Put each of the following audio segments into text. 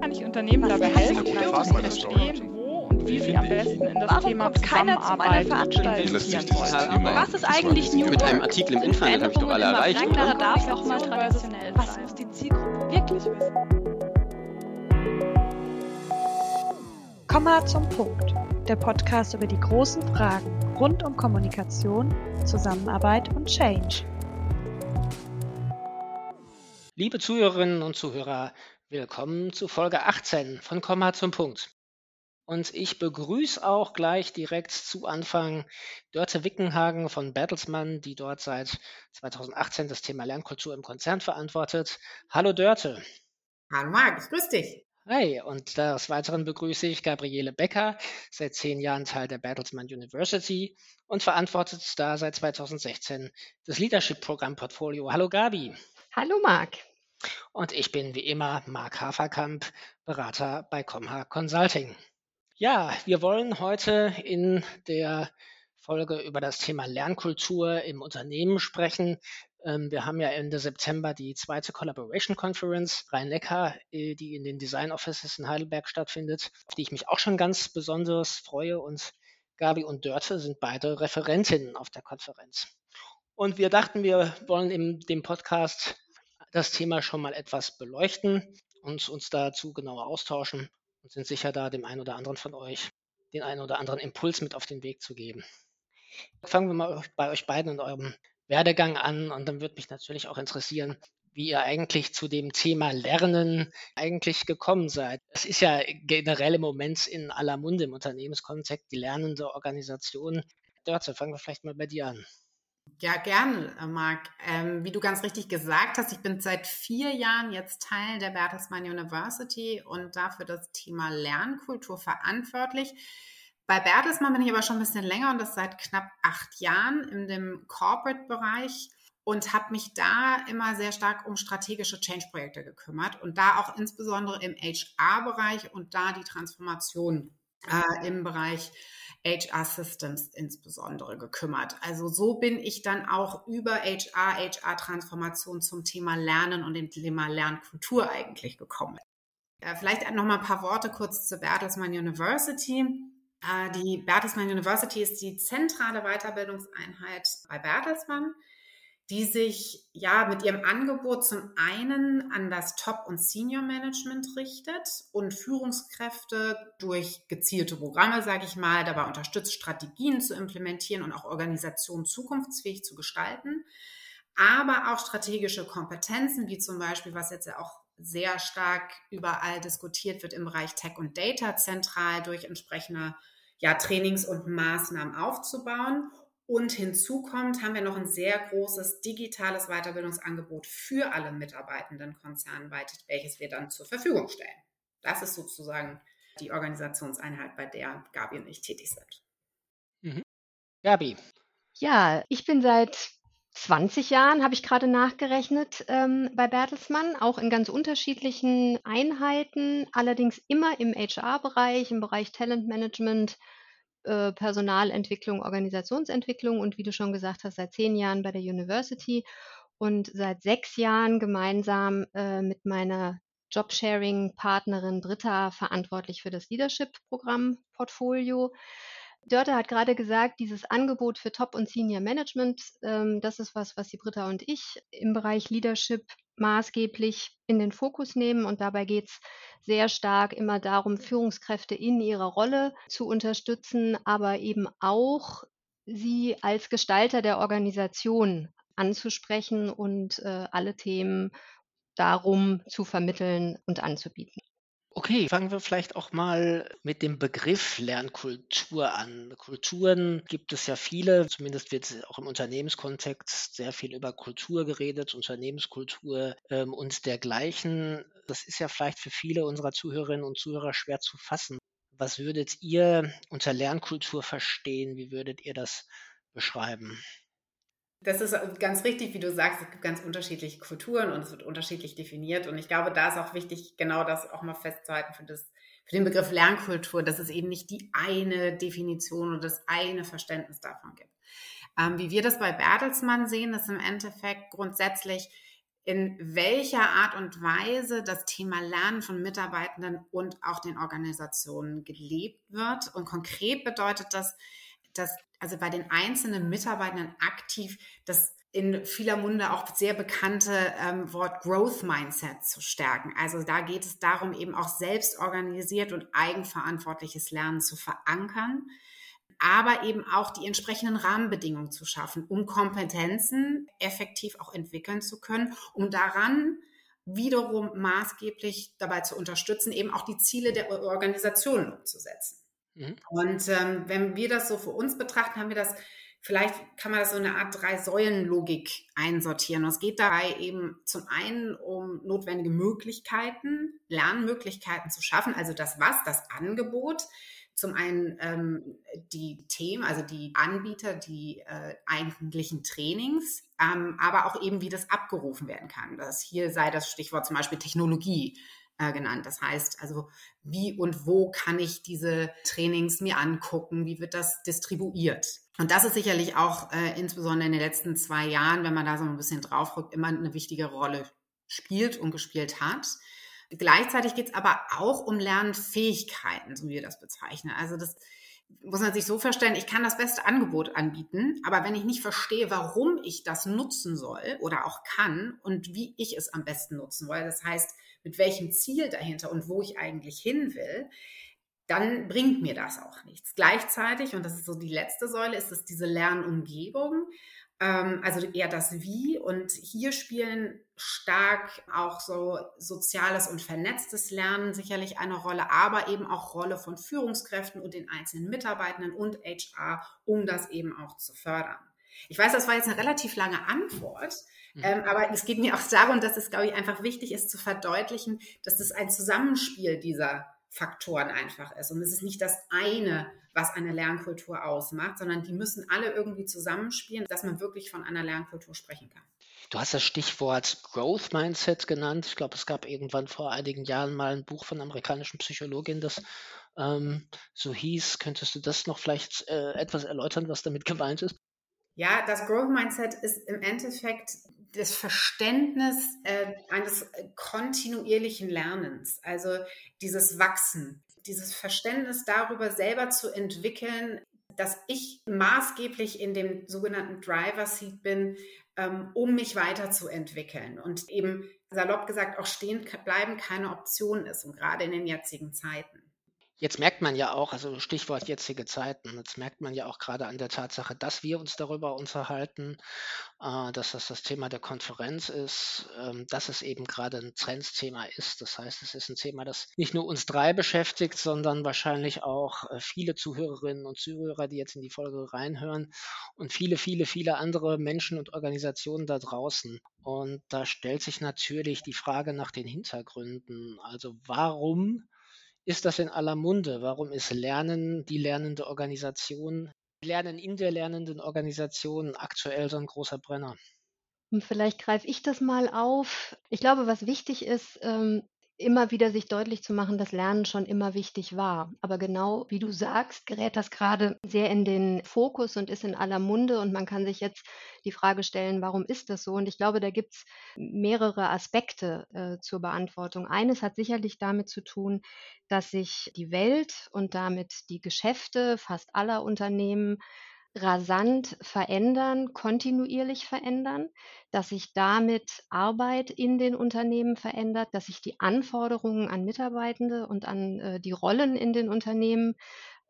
Kann ich Unternehmen dabei helfen, zu verstehen, wo und wie sie am besten in das Warum Thema kommt keiner zu meiner Veranstaltung? Was ist eigentlich New Mit einem? Artikel im Internet habe ich doch alle erreicht, oder? darf auch mal traditionell Was sein. muss die Zielgruppe wirklich wissen? Komma zum Punkt. Der Podcast über die großen Fragen rund um Kommunikation, Zusammenarbeit und Change. Liebe Zuhörerinnen und Zuhörer, willkommen zu Folge 18 von Komma zum Punkt. Und ich begrüße auch gleich direkt zu Anfang Dörte Wickenhagen von Bertelsmann, die dort seit 2018 das Thema Lernkultur im Konzern verantwortet. Hallo Dörte. Hallo Marc, ich grüße dich. Hi, und des Weiteren begrüße ich Gabriele Becker, seit zehn Jahren Teil der Bertelsmann University und verantwortet da seit 2016 das Leadership-Programm Portfolio. Hallo Gabi. Hallo Marc. Und ich bin wie immer Marc Haferkamp, Berater bei Comha Consulting. Ja, wir wollen heute in der Folge über das Thema Lernkultur im Unternehmen sprechen. Ähm, Wir haben ja Ende September die zweite Collaboration Conference Rhein-Neckar, äh, die in den Design Offices in Heidelberg stattfindet, auf die ich mich auch schon ganz besonders freue. Und Gabi und Dörte sind beide Referentinnen auf der Konferenz. Und wir dachten, wir wollen in dem Podcast das Thema schon mal etwas beleuchten und uns dazu genauer austauschen und sind sicher da, dem einen oder anderen von euch den einen oder anderen Impuls mit auf den Weg zu geben. Fangen wir mal bei euch beiden und eurem Werdegang an und dann würde mich natürlich auch interessieren, wie ihr eigentlich zu dem Thema Lernen eigentlich gekommen seid. Es ist ja generell im Moment in aller Munde im Unternehmenskontext die lernende Organisation. Dörte, fangen wir vielleicht mal bei dir an. Ja, gern, äh, Marc. Ähm, wie du ganz richtig gesagt hast, ich bin seit vier Jahren jetzt Teil der Bertelsmann University und dafür das Thema Lernkultur verantwortlich. Bei Bertelsmann bin ich aber schon ein bisschen länger und das seit knapp acht Jahren in dem Corporate-Bereich und habe mich da immer sehr stark um strategische Change-Projekte gekümmert und da auch insbesondere im HR-Bereich und da die Transformation äh, im Bereich HR Systems insbesondere gekümmert. Also so bin ich dann auch über HR, HR-Transformation zum Thema Lernen und dem Thema Lernkultur eigentlich gekommen. Äh, vielleicht noch mal ein paar Worte kurz zur Bertelsmann University. Äh, Die Bertelsmann University ist die zentrale Weiterbildungseinheit bei Bertelsmann, die sich ja mit ihrem Angebot zum einen an das Top- und Senior-Management richtet und Führungskräfte durch gezielte Programme, sage ich mal, dabei unterstützt, Strategien zu implementieren und auch Organisationen zukunftsfähig zu gestalten, aber auch strategische Kompetenzen, wie zum Beispiel, was jetzt ja auch sehr stark überall diskutiert wird im Bereich Tech und Data zentral durch entsprechende ja, Trainings und Maßnahmen aufzubauen. Und hinzu kommt, haben wir noch ein sehr großes digitales Weiterbildungsangebot für alle Mitarbeitenden konzernweit, welches wir dann zur Verfügung stellen. Das ist sozusagen die Organisationseinheit, bei der Gabi und ich tätig sind. Gabi, Ja, ich bin seit 20 Jahren, habe ich gerade nachgerechnet, ähm, bei Bertelsmann, auch in ganz unterschiedlichen Einheiten, allerdings immer im HR-Bereich, im Bereich Talentmanagement, äh, Personalentwicklung, Organisationsentwicklung und wie du schon gesagt hast, seit zehn Jahren bei der University und seit sechs Jahren gemeinsam äh, mit meiner Jobsharing-Partnerin Britta verantwortlich für das Leadership-Programm Portfolio. Dörte hat gerade gesagt, dieses Angebot für Top- und Senior Management, ähm, das ist was, was die Britta und ich im Bereich Leadership maßgeblich in den Fokus nehmen. Und dabei geht es sehr stark immer darum, Führungskräfte in ihrer Rolle zu unterstützen, aber eben auch sie als Gestalter der Organisation anzusprechen und äh, alle Themen darum zu vermitteln und anzubieten. Okay, fangen wir vielleicht auch mal mit dem Begriff Lernkultur an. Kulturen gibt es ja viele, zumindest wird auch im Unternehmenskontext sehr viel über Kultur geredet, Unternehmenskultur ähm, und dergleichen. Das ist ja vielleicht für viele unserer Zuhörerinnen und Zuhörer schwer zu fassen. Was würdet ihr unter Lernkultur verstehen? Wie würdet ihr das beschreiben? Das ist ganz richtig, wie du sagst, es gibt ganz unterschiedliche Kulturen und es wird unterschiedlich definiert. Und ich glaube, da ist auch wichtig, genau das auch mal festzuhalten für, das, für den Begriff Lernkultur, dass es eben nicht die eine Definition oder das eine Verständnis davon gibt. Ähm, wie wir das bei Bertelsmann sehen, ist im Endeffekt grundsätzlich in welcher Art und Weise das Thema Lernen von Mitarbeitenden und auch den Organisationen gelebt wird. Und konkret bedeutet das, dass also bei den einzelnen Mitarbeitenden aktiv das in vieler Munde auch sehr bekannte ähm, Wort Growth Mindset zu stärken. Also da geht es darum, eben auch selbst organisiert und eigenverantwortliches Lernen zu verankern, aber eben auch die entsprechenden Rahmenbedingungen zu schaffen, um Kompetenzen effektiv auch entwickeln zu können, um daran wiederum maßgeblich dabei zu unterstützen, eben auch die Ziele der Organisation umzusetzen. Mhm. Und ähm, wenn wir das so für uns betrachten, haben wir das Vielleicht kann man das so eine Art Drei-Säulen-Logik einsortieren. Und es geht dabei eben zum einen um notwendige Möglichkeiten, Lernmöglichkeiten zu schaffen, also das Was, das Angebot. Zum einen ähm, die Themen, also die Anbieter, die äh, eigentlichen Trainings, ähm, aber auch eben, wie das abgerufen werden kann. Das hier sei das Stichwort zum Beispiel Technologie äh, genannt. Das heißt also, wie und wo kann ich diese Trainings mir angucken? Wie wird das distribuiert? Und das ist sicherlich auch äh, insbesondere in den letzten zwei Jahren, wenn man da so ein bisschen draufrückt, immer eine wichtige Rolle spielt und gespielt hat. Gleichzeitig geht es aber auch um Lernfähigkeiten, so wie wir das bezeichnen. Also das muss man sich so vorstellen, ich kann das beste Angebot anbieten, aber wenn ich nicht verstehe, warum ich das nutzen soll oder auch kann und wie ich es am besten nutzen will, das heißt, mit welchem Ziel dahinter und wo ich eigentlich hin will, dann bringt mir das auch nichts. Gleichzeitig, und das ist so die letzte Säule, ist es diese Lernumgebung, ähm, also eher das Wie. Und hier spielen stark auch so soziales und vernetztes Lernen sicherlich eine Rolle, aber eben auch Rolle von Führungskräften und den einzelnen Mitarbeitenden und HR, um das eben auch zu fördern. Ich weiß, das war jetzt eine relativ lange Antwort, Mhm. Ähm, aber es geht mir auch darum, dass es, glaube ich, einfach wichtig ist zu verdeutlichen, dass das ein Zusammenspiel dieser Faktoren einfach ist. Und es ist nicht das eine, was eine Lernkultur ausmacht, sondern die müssen alle irgendwie zusammenspielen, dass man wirklich von einer Lernkultur sprechen kann. Du hast das Stichwort Growth Mindset genannt. Ich glaube, es gab irgendwann vor einigen Jahren mal ein Buch von einer amerikanischen Psychologin, das ähm, so hieß. Könntest du das noch vielleicht äh, etwas erläutern, was damit gemeint ist? Ja, das Growth Mindset ist im Endeffekt das Verständnis äh, eines kontinuierlichen Lernens, also dieses Wachsen, dieses Verständnis darüber selber zu entwickeln, dass ich maßgeblich in dem sogenannten Driver Seat bin, ähm, um mich weiterzuentwickeln und eben salopp gesagt auch stehen bleiben keine Option ist und gerade in den jetzigen Zeiten. Jetzt merkt man ja auch, also Stichwort jetzige Zeiten, jetzt merkt man ja auch gerade an der Tatsache, dass wir uns darüber unterhalten, äh, dass das das Thema der Konferenz ist, ähm, dass es eben gerade ein Trendsthema ist. Das heißt, es ist ein Thema, das nicht nur uns drei beschäftigt, sondern wahrscheinlich auch äh, viele Zuhörerinnen und Zuhörer, die jetzt in die Folge reinhören und viele, viele, viele andere Menschen und Organisationen da draußen. Und da stellt sich natürlich die Frage nach den Hintergründen. Also warum ist das in aller Munde? Warum ist Lernen, die lernende Organisation, Lernen in der lernenden Organisation aktuell so ein großer Brenner? Vielleicht greife ich das mal auf. Ich glaube, was wichtig ist, ähm, immer wieder sich deutlich zu machen, dass Lernen schon immer wichtig war. Aber genau wie du sagst, gerät das gerade sehr in den Fokus und ist in aller Munde. Und man kann sich jetzt die Frage stellen, warum ist das so? Und ich glaube, da gibt es mehrere Aspekte äh, zur Beantwortung. Eines hat sicherlich damit zu tun, dass sich die Welt und damit die Geschäfte fast aller Unternehmen rasant verändern, kontinuierlich verändern, dass sich damit Arbeit in den Unternehmen verändert, dass sich die Anforderungen an Mitarbeitende und an äh, die Rollen in den Unternehmen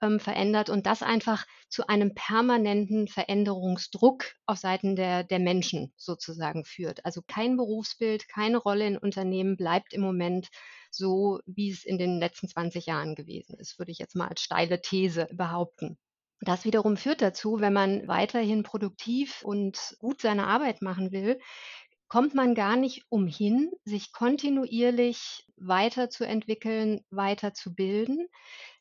ähm, verändert und das einfach zu einem permanenten Veränderungsdruck auf Seiten der, der Menschen sozusagen führt. Also kein Berufsbild, keine Rolle in Unternehmen bleibt im Moment so, wie es in den letzten 20 Jahren gewesen ist, würde ich jetzt mal als steile These behaupten. Das wiederum führt dazu, wenn man weiterhin produktiv und gut seine Arbeit machen will, kommt man gar nicht umhin, sich kontinuierlich weiterzuentwickeln, weiterzubilden.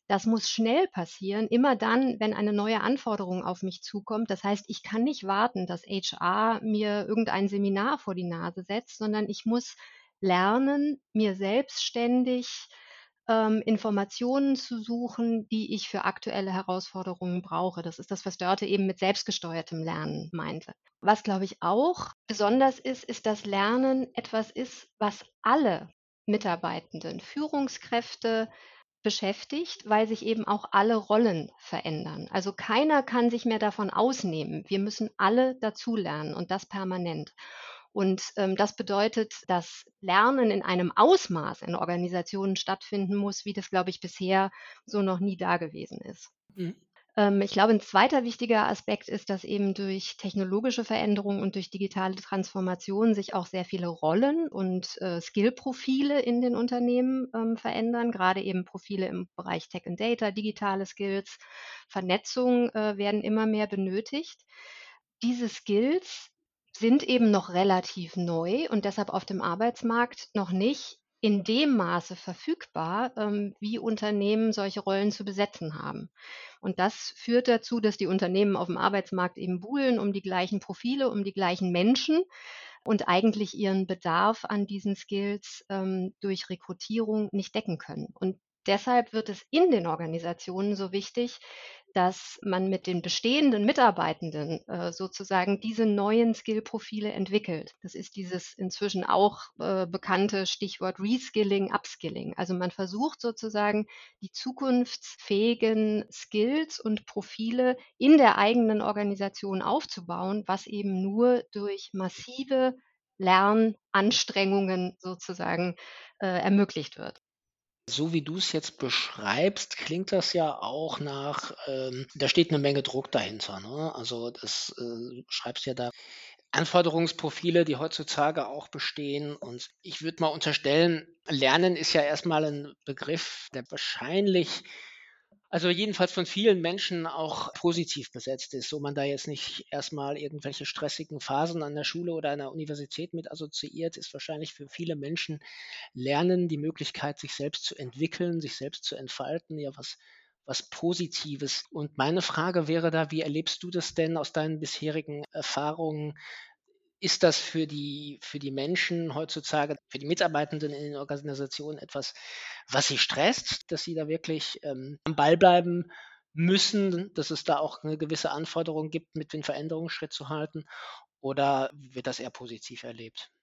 Das muss schnell passieren, immer dann, wenn eine neue Anforderung auf mich zukommt. Das heißt, ich kann nicht warten, dass HR mir irgendein Seminar vor die Nase setzt, sondern ich muss lernen, mir selbstständig ähm, Informationen zu suchen, die ich für aktuelle Herausforderungen brauche. Das ist das, was Dörte eben mit selbstgesteuertem Lernen meinte. Was, glaube ich, auch besonders ist, ist, dass Lernen etwas ist, was alle Mitarbeitenden, Führungskräfte, beschäftigt, weil sich eben auch alle Rollen verändern. Also keiner kann sich mehr davon ausnehmen. Wir müssen alle dazulernen und das permanent. Und ähm, das bedeutet, dass Lernen in einem Ausmaß in Organisationen stattfinden muss, wie das, glaube ich, bisher so noch nie da gewesen ist. Mhm. Ähm, ich glaube, ein zweiter wichtiger Aspekt ist, dass eben durch technologische Veränderungen und durch digitale Transformation sich auch sehr viele Rollen und äh, Skillprofile in den Unternehmen ähm, verändern, gerade eben Profile im Bereich Tech and Data, digitale Skills, Vernetzung äh, werden immer mehr benötigt. Diese Skills sind eben noch relativ neu und deshalb auf dem Arbeitsmarkt noch nicht in dem Maße verfügbar, ähm, wie Unternehmen solche Rollen zu besetzen haben. Und das führt dazu, dass die Unternehmen auf dem Arbeitsmarkt eben buhlen um die gleichen Profile, um die gleichen Menschen und eigentlich ihren Bedarf an diesen Skills ähm, durch Rekrutierung nicht decken können. Und deshalb wird es in den Organisationen so wichtig, dass man mit den bestehenden Mitarbeitenden äh, sozusagen diese neuen Skill-Profile entwickelt. Das ist dieses inzwischen auch äh, bekannte Stichwort Reskilling, Upskilling. Also man versucht sozusagen die zukunftsfähigen Skills und Profile in der eigenen Organisation aufzubauen, was eben nur durch massive Lernanstrengungen sozusagen äh, ermöglicht wird. So wie du es jetzt beschreibst, klingt das ja auch nach, ähm, da steht eine Menge Druck dahinter. Ne? Also das äh, schreibst ja da Anforderungsprofile, die heutzutage auch bestehen. Und ich würde mal unterstellen, Lernen ist ja erstmal ein Begriff, der wahrscheinlich also jedenfalls von vielen Menschen auch positiv besetzt ist, so man da jetzt nicht erstmal irgendwelche stressigen Phasen an der Schule oder an der Universität mit assoziiert, ist wahrscheinlich für viele Menschen Lernen, die Möglichkeit, sich selbst zu entwickeln, sich selbst zu entfalten, ja was, was Positives. Und meine Frage wäre da, wie erlebst du das denn aus deinen bisherigen Erfahrungen? Ist das für die, für die Menschen heutzutage, für die Mitarbeitenden in den Organisationen etwas, was sie stresst, dass sie da wirklich ähm, am Ball bleiben müssen, dass es da auch eine gewisse Anforderung gibt, mit den Veränderungen Schritt zu halten? Oder wird das eher positiv erlebt?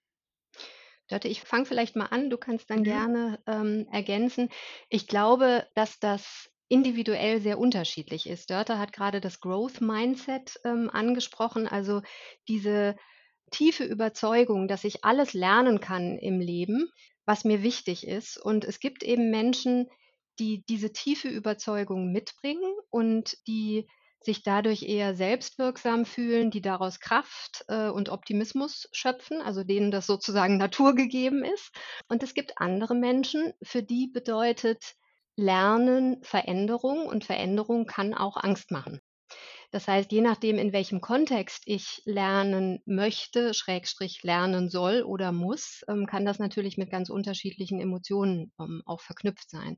Dörte, ich fange vielleicht mal an, du kannst dann mhm. gerne ähm, ergänzen. Ich glaube, dass das individuell sehr unterschiedlich ist. Dörte hat gerade das Growth Mindset ähm, angesprochen, also diese tiefe Überzeugung, dass ich alles lernen kann im Leben, was mir wichtig ist. Und es gibt eben Menschen, die diese tiefe Überzeugung mitbringen und die sich dadurch eher selbstwirksam fühlen, die daraus Kraft äh, und Optimismus schöpfen, also denen das sozusagen naturgegeben ist. Und es gibt andere Menschen, für die bedeutet Lernen Veränderung und Veränderung kann auch Angst machen. Das heißt, je nachdem, in welchem Kontext ich lernen möchte, Schrägstrich lernen soll oder muss, ähm, kann das natürlich mit ganz unterschiedlichen Emotionen ähm, auch verknüpft sein.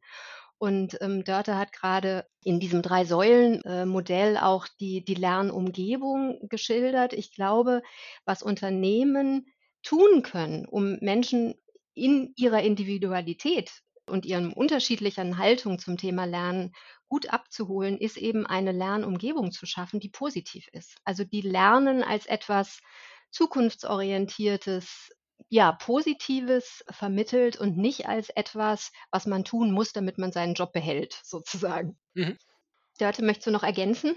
Und ähm, Dörte hat gerade in diesem Drei-Säulen-Modell äh, auch die, die Lernumgebung geschildert. Ich glaube, was Unternehmen tun können, um Menschen in ihrer Individualität und ihren unterschiedlichen Haltung zum Thema Lernen gut abzuholen, ist eben eine Lernumgebung zu schaffen, die positiv ist. Also die Lernen als etwas zukunftsorientiertes, ja, Positives vermittelt und nicht als etwas, was man tun muss, damit man seinen Job behält, sozusagen. Mhm. Dörte, möchtest du noch ergänzen?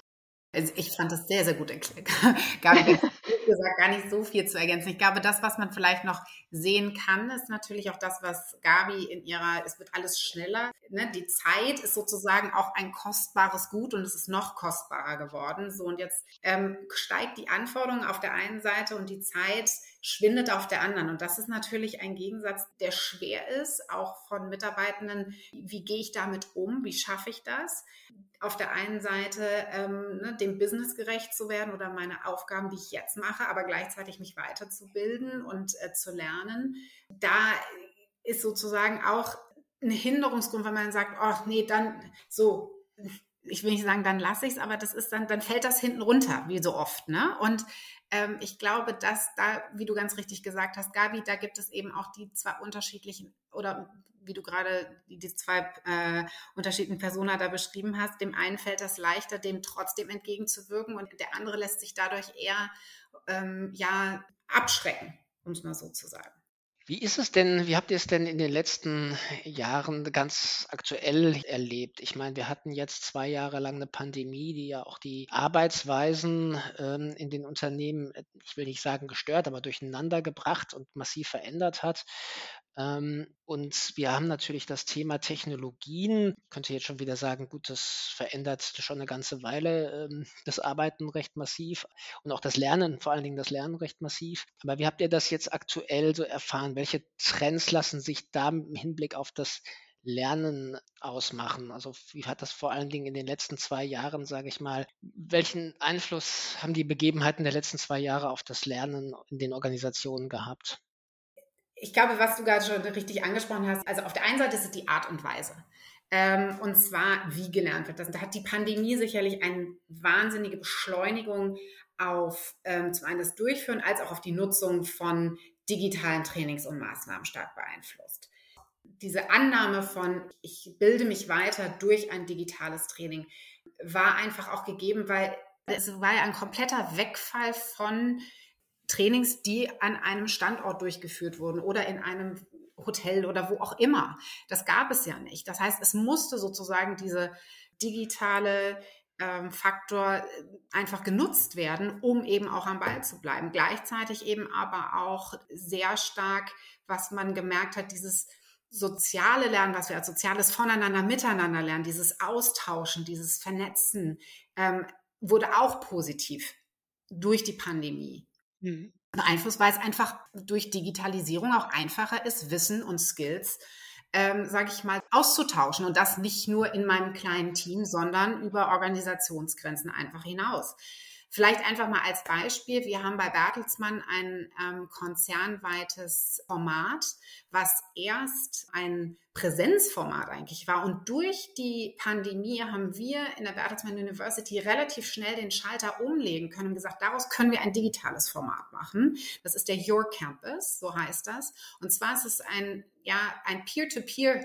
Also ich fand das sehr, sehr gut erklärt. Gabi, gesagt, gar nicht so viel zu ergänzen. Ich glaube, das, was man vielleicht noch sehen kann, ist natürlich auch das, was Gabi in ihrer, es wird alles schneller. Ne? Die Zeit ist sozusagen auch ein kostbares Gut und es ist noch kostbarer geworden. So und jetzt ähm, steigt die Anforderung auf der einen Seite und die Zeit schwindet auf der anderen. Und das ist natürlich ein Gegensatz, der schwer ist, auch von Mitarbeitenden. Wie gehe ich damit um? Wie schaffe ich das? Auf der einen Seite ähm, ne, dem Business gerecht zu werden oder meine Aufgaben, die ich jetzt mache, aber gleichzeitig mich weiterzubilden und äh, zu lernen. Da ist sozusagen auch ein Hinderungsgrund, wenn man sagt, oh nee, dann so, ich will nicht sagen, dann lasse ich es, aber das ist dann, dann fällt das hinten runter, wie so oft. Ne? Und ähm, ich glaube, dass da, wie du ganz richtig gesagt hast, Gabi, da gibt es eben auch die zwei unterschiedlichen oder wie du gerade die, die zwei äh, unterschiedlichen Personen da beschrieben hast. Dem einen fällt das leichter, dem trotzdem entgegenzuwirken und der andere lässt sich dadurch eher ähm, ja abschrecken, um es mal so zu sagen. Wie ist es denn, wie habt ihr es denn in den letzten Jahren ganz aktuell erlebt? Ich meine, wir hatten jetzt zwei Jahre lang eine Pandemie, die ja auch die Arbeitsweisen ähm, in den Unternehmen, ich will nicht sagen gestört, aber durcheinander gebracht und massiv verändert hat. Ähm, und wir haben natürlich das Thema Technologien. Ich könnte jetzt schon wieder sagen, gut, das verändert schon eine ganze Weile ähm, das Arbeiten recht massiv und auch das Lernen, vor allen Dingen das Lernen recht massiv. Aber wie habt ihr das jetzt aktuell so erfahren? Welche Trends lassen sich da im Hinblick auf das Lernen ausmachen? Also wie hat das vor allen Dingen in den letzten zwei Jahren, sage ich mal, welchen Einfluss haben die Begebenheiten der letzten zwei Jahre auf das Lernen in den Organisationen gehabt? Ich glaube, was du gerade schon richtig angesprochen hast, also auf der einen Seite ist es die Art und Weise. Ähm, und zwar, wie gelernt wird. Das, da hat die Pandemie sicherlich eine wahnsinnige Beschleunigung auf ähm, zum einen das Durchführen als auch auf die Nutzung von digitalen Trainings und Maßnahmen stark beeinflusst. Diese Annahme von, ich bilde mich weiter durch ein digitales Training, war einfach auch gegeben, weil es war ja ein kompletter Wegfall von Trainings, die an einem Standort durchgeführt wurden oder in einem Hotel oder wo auch immer. Das gab es ja nicht. Das heißt, es musste sozusagen diese digitale ähm, Faktor äh, einfach genutzt werden, um eben auch am Ball zu bleiben. Gleichzeitig eben aber auch sehr stark, was man gemerkt hat, dieses soziale Lernen, was wir als soziales Voneinander, Miteinander lernen, dieses Austauschen, dieses Vernetzen, ähm, wurde auch positiv durch die Pandemie mhm. beeinflusst, weil es einfach durch Digitalisierung auch einfacher ist, Wissen und Skills, ähm, sage ich mal, auszutauschen und das nicht nur in meinem kleinen Team, sondern über Organisationsgrenzen einfach hinaus. Vielleicht einfach mal als Beispiel, wir haben bei Bertelsmann ein ähm, konzernweites Format, was erst ein Präsenzformat eigentlich war. Und durch die Pandemie haben wir in der Bertelsmann University relativ schnell den Schalter umlegen können und gesagt, daraus können wir ein digitales Format machen. Das ist der Your Campus, so heißt das. Und zwar ist es ein, ja, ein Peer-to-Peer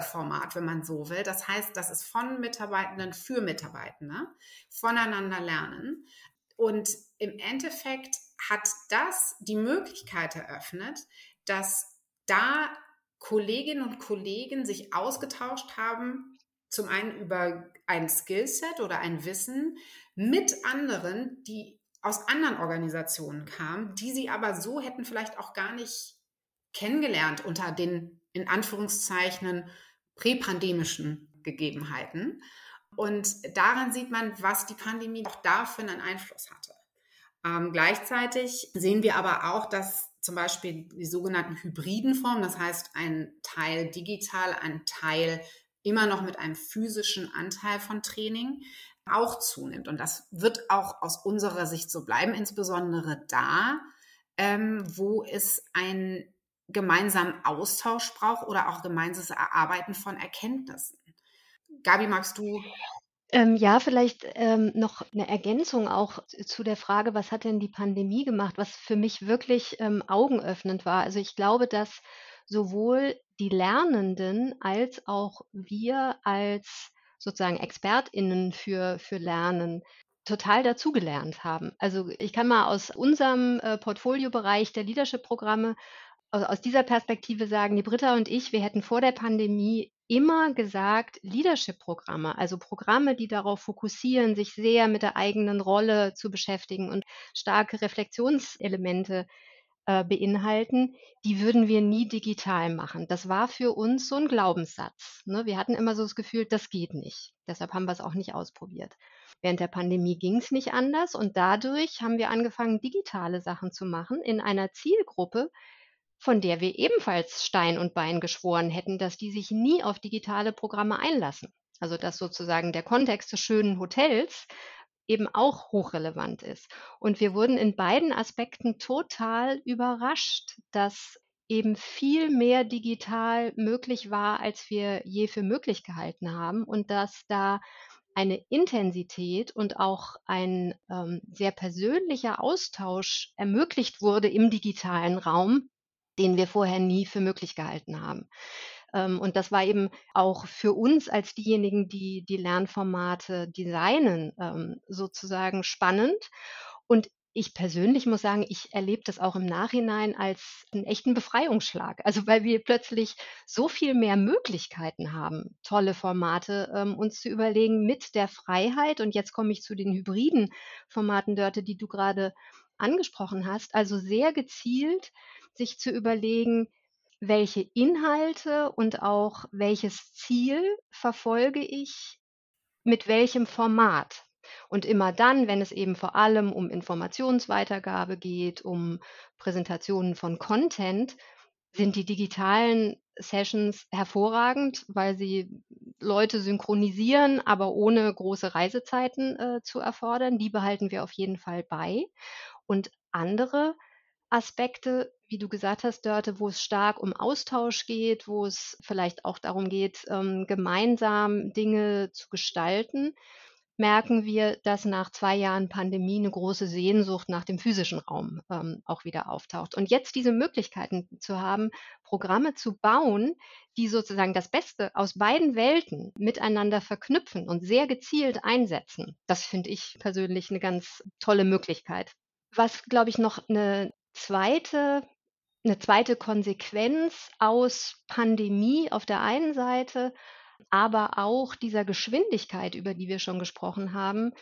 Format, wenn man so will. Das heißt, das ist von Mitarbeitenden für Mitarbeitende, voneinander lernen. Und im Endeffekt hat das die Möglichkeit eröffnet, dass da Kolleginnen und Kollegen sich ausgetauscht haben, zum einen über ein Skillset oder ein Wissen mit anderen, die aus anderen Organisationen kamen, die sie aber so hätten vielleicht auch gar nicht kennengelernt unter den in Anführungszeichen präpandemischen Gegebenheiten. Und daran sieht man, was die Pandemie auch dafür einen Einfluss hatte. Ähm, gleichzeitig sehen wir aber auch, dass zum Beispiel die sogenannten hybriden Formen, das heißt ein Teil digital, ein Teil immer noch mit einem physischen Anteil von Training, auch zunimmt. Und das wird auch aus unserer Sicht so bleiben, insbesondere da, ähm, wo es einen gemeinsamen Austausch braucht oder auch gemeinsames Erarbeiten von Erkenntnissen. Gabi, magst du ähm, ja, vielleicht ähm, noch eine Ergänzung auch zu der Frage, was hat denn die Pandemie gemacht, was für mich wirklich ähm, augenöffnend war. Also ich glaube, dass sowohl die Lernenden als auch wir als sozusagen ExpertInnen für, für Lernen total dazugelernt haben. Also ich kann mal aus unserem äh, Portfoliobereich der Leadership-Programme aus, aus dieser Perspektive sagen, die Britta und ich, wir hätten vor der Pandemie immer gesagt, Leadership-Programme, also Programme, die darauf fokussieren, sich sehr mit der eigenen Rolle zu beschäftigen und starke Reflexionselemente äh, beinhalten, die würden wir nie digital machen. Das war für uns so ein Glaubenssatz. Ne? Wir hatten immer so das Gefühl, das geht nicht. Deshalb haben wir es auch nicht ausprobiert. Während der Pandemie ging es nicht anders und dadurch haben wir angefangen, digitale Sachen zu machen in einer Zielgruppe, von der wir ebenfalls Stein und Bein geschworen hätten, dass die sich nie auf digitale Programme einlassen. Also dass sozusagen der Kontext des schönen Hotels eben auch hochrelevant ist. Und wir wurden in beiden Aspekten total überrascht, dass eben viel mehr digital möglich war, als wir je für möglich gehalten haben und dass da eine Intensität und auch ein ähm, sehr persönlicher Austausch ermöglicht wurde im digitalen Raum, den wir vorher nie für möglich gehalten haben. Ähm, und das war eben auch für uns als diejenigen, die die Lernformate designen, ähm, sozusagen spannend. Und ich persönlich muss sagen, ich erlebe das auch im Nachhinein als einen echten Befreiungsschlag. Also weil wir plötzlich so viel mehr Möglichkeiten haben, tolle Formate ähm, uns zu überlegen mit der Freiheit. Und jetzt komme ich zu den hybriden Formaten, Dörte, die du gerade angesprochen hast. Also sehr gezielt sich zu überlegen, welche Inhalte und auch welches Ziel verfolge ich mit welchem Format. Und immer dann, wenn es eben vor allem um Informationsweitergabe geht, um Präsentationen von Content, sind die digitalen Sessions hervorragend, weil sie Leute synchronisieren, aber ohne große Reisezeiten äh, zu erfordern. Die behalten wir auf jeden Fall bei. Und andere Aspekte, wie du gesagt hast, Dörte, wo es stark um Austausch geht, wo es vielleicht auch darum geht, ähm, gemeinsam Dinge zu gestalten, merken wir, dass nach zwei Jahren Pandemie eine große Sehnsucht nach dem physischen Raum ähm, auch wieder auftaucht. Und jetzt diese Möglichkeiten zu haben, Programme zu bauen, die sozusagen das Beste aus beiden Welten miteinander verknüpfen und sehr gezielt einsetzen, das finde ich persönlich eine ganz tolle Möglichkeit. Was, glaube ich, noch eine zweite eine zweite Konsequenz aus Pandemie auf der einen Seite aber auch dieser Geschwindigkeit, über die wir schon gesprochen haben,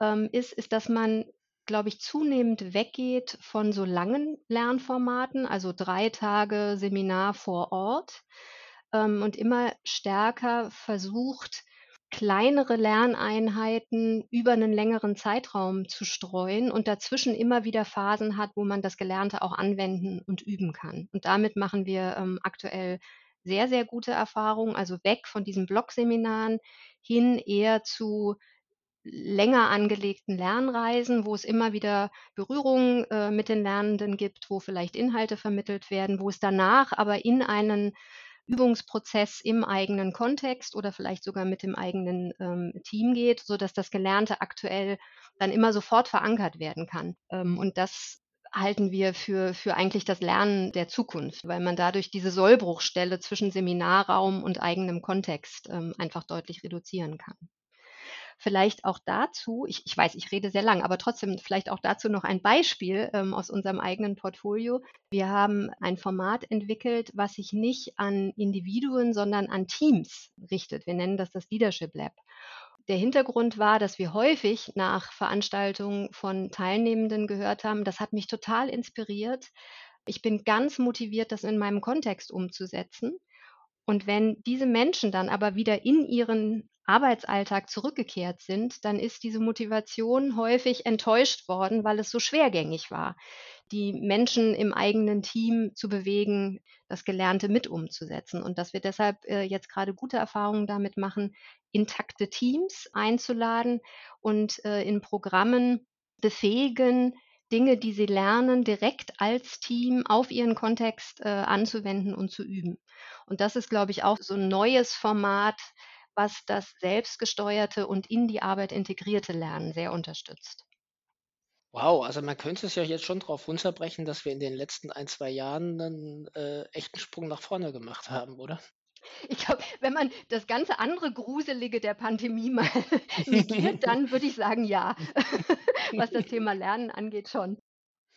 ähm, ist, ist, dass man, glaube ich, zunehmend weggeht von so langen Lernformaten, also drei Tage Seminar vor Ort ähm, und immer stärker versucht, kleinere Lerneinheiten über einen längeren Zeitraum zu streuen und dazwischen immer wieder Phasen hat, wo man das Gelernte auch anwenden und üben kann. Und damit machen wir ähm, aktuell sehr, sehr gute Erfahrungen, also weg von diesen Blogseminaren hin eher zu länger angelegten Lernreisen, wo es immer wieder Berührungen äh, mit den Lernenden gibt, wo vielleicht Inhalte vermittelt werden, wo es danach aber in einen Übungsprozess im eigenen Kontext oder vielleicht sogar mit dem eigenen ähm, Team geht, sodass das Gelernte aktuell dann immer sofort verankert werden kann. Ähm, und das halten wir für, für eigentlich das Lernen der Zukunft, weil man dadurch diese Sollbruchstelle zwischen Seminarraum und eigenem Kontext ähm, einfach deutlich reduzieren kann. Vielleicht auch dazu, ich, ich weiß, ich rede sehr lang, aber trotzdem vielleicht auch dazu noch ein Beispiel ähm, aus unserem eigenen Portfolio. Wir haben ein Format entwickelt, was sich nicht an Individuen, sondern an Teams richtet. Wir nennen das das Leadership Lab. Der Hintergrund war, dass wir häufig nach Veranstaltungen von Teilnehmenden gehört haben, das hat mich total inspiriert. Ich bin ganz motiviert, das in meinem Kontext umzusetzen. Und wenn diese Menschen dann aber wieder in ihren Arbeitsalltag zurückgekehrt sind, dann ist diese Motivation häufig enttäuscht worden, weil es so schwergängig war, die Menschen im eigenen Team zu bewegen, das Gelernte mit umzusetzen. Und dass wir deshalb äh, jetzt gerade gute Erfahrungen damit machen, intakte Teams einzuladen und äh, in Programmen befähigen, Dinge, die sie lernen, direkt als Team auf ihren Kontext äh, anzuwenden und zu üben. Und das ist, glaube ich, auch so ein neues Format, was das selbstgesteuerte und in die Arbeit integrierte Lernen sehr unterstützt. Wow, also man könnte es ja jetzt schon darauf runterbrechen, dass wir in den letzten ein, zwei Jahren einen äh, echten Sprung nach vorne gemacht haben, oder? Ich glaube, wenn man das ganze andere Gruselige der Pandemie mal negiert, dann würde ich sagen, ja, was das Thema Lernen angeht, schon.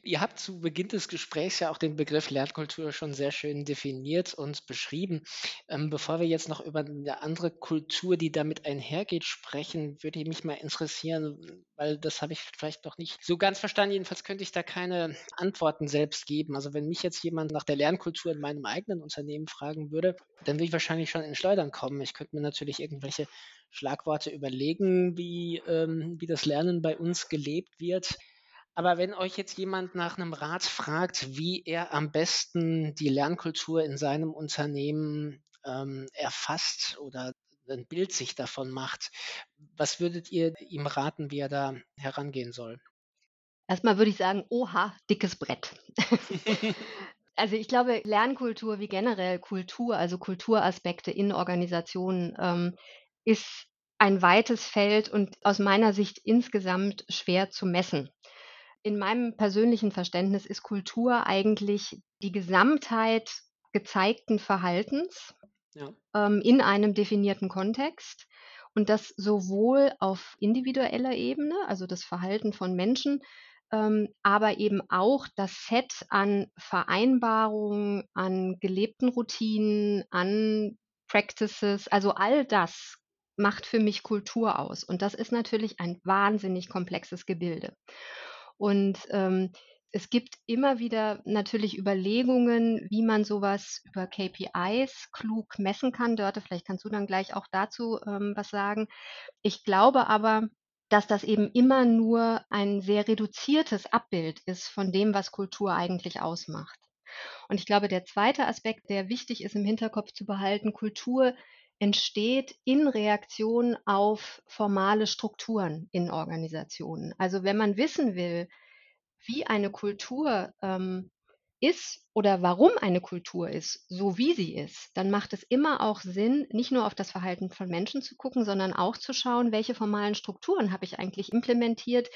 Ihr habt zu Beginn des Gesprächs ja auch den Begriff Lernkultur schon sehr schön definiert und beschrieben. Ähm, bevor wir jetzt noch über eine andere Kultur, die damit einhergeht, sprechen, würde ich mich mal interessieren, weil das habe ich vielleicht noch nicht so ganz verstanden. Jedenfalls könnte ich da keine Antworten selbst geben. Also wenn mich jetzt jemand nach der Lernkultur in meinem eigenen Unternehmen fragen würde, dann würde ich wahrscheinlich schon in Schleudern kommen. Ich könnte mir natürlich irgendwelche Schlagworte überlegen, wie, ähm, wie das Lernen bei uns gelebt wird. Aber wenn euch jetzt jemand nach einem Rat fragt, wie er am besten die Lernkultur in seinem Unternehmen ähm, erfasst oder ein Bild sich davon macht, was würdet ihr ihm raten, wie er da herangehen soll? Erstmal würde ich sagen, oha, dickes Brett. also ich glaube, Lernkultur wie generell Kultur, also Kulturaspekte in Organisationen, ähm, ist ein weites Feld und aus meiner Sicht insgesamt schwer zu messen. In meinem persönlichen Verständnis ist Kultur eigentlich die Gesamtheit gezeigten Verhaltens ja. ähm, in einem definierten Kontext und das sowohl auf individueller Ebene, also das Verhalten von Menschen, ähm, aber eben auch das Set an Vereinbarungen, an gelebten Routinen, an Practices, also all das macht für mich Kultur aus. Und das ist natürlich ein wahnsinnig komplexes Gebilde. Und ähm, es gibt immer wieder natürlich Überlegungen, wie man sowas über KPIs klug messen kann. Dörte, vielleicht kannst du dann gleich auch dazu ähm, was sagen. Ich glaube aber, dass das eben immer nur ein sehr reduziertes Abbild ist von dem, was Kultur eigentlich ausmacht. Und ich glaube, der zweite Aspekt, der wichtig ist im Hinterkopf zu behalten, Kultur entsteht in Reaktion auf formale Strukturen in Organisationen. Also wenn man wissen will, wie eine Kultur ähm, ist oder warum eine Kultur ist, so wie sie ist, dann macht es immer auch Sinn, nicht nur auf das Verhalten von Menschen zu gucken, sondern auch zu schauen, welche formalen Strukturen habe ich eigentlich implementiert,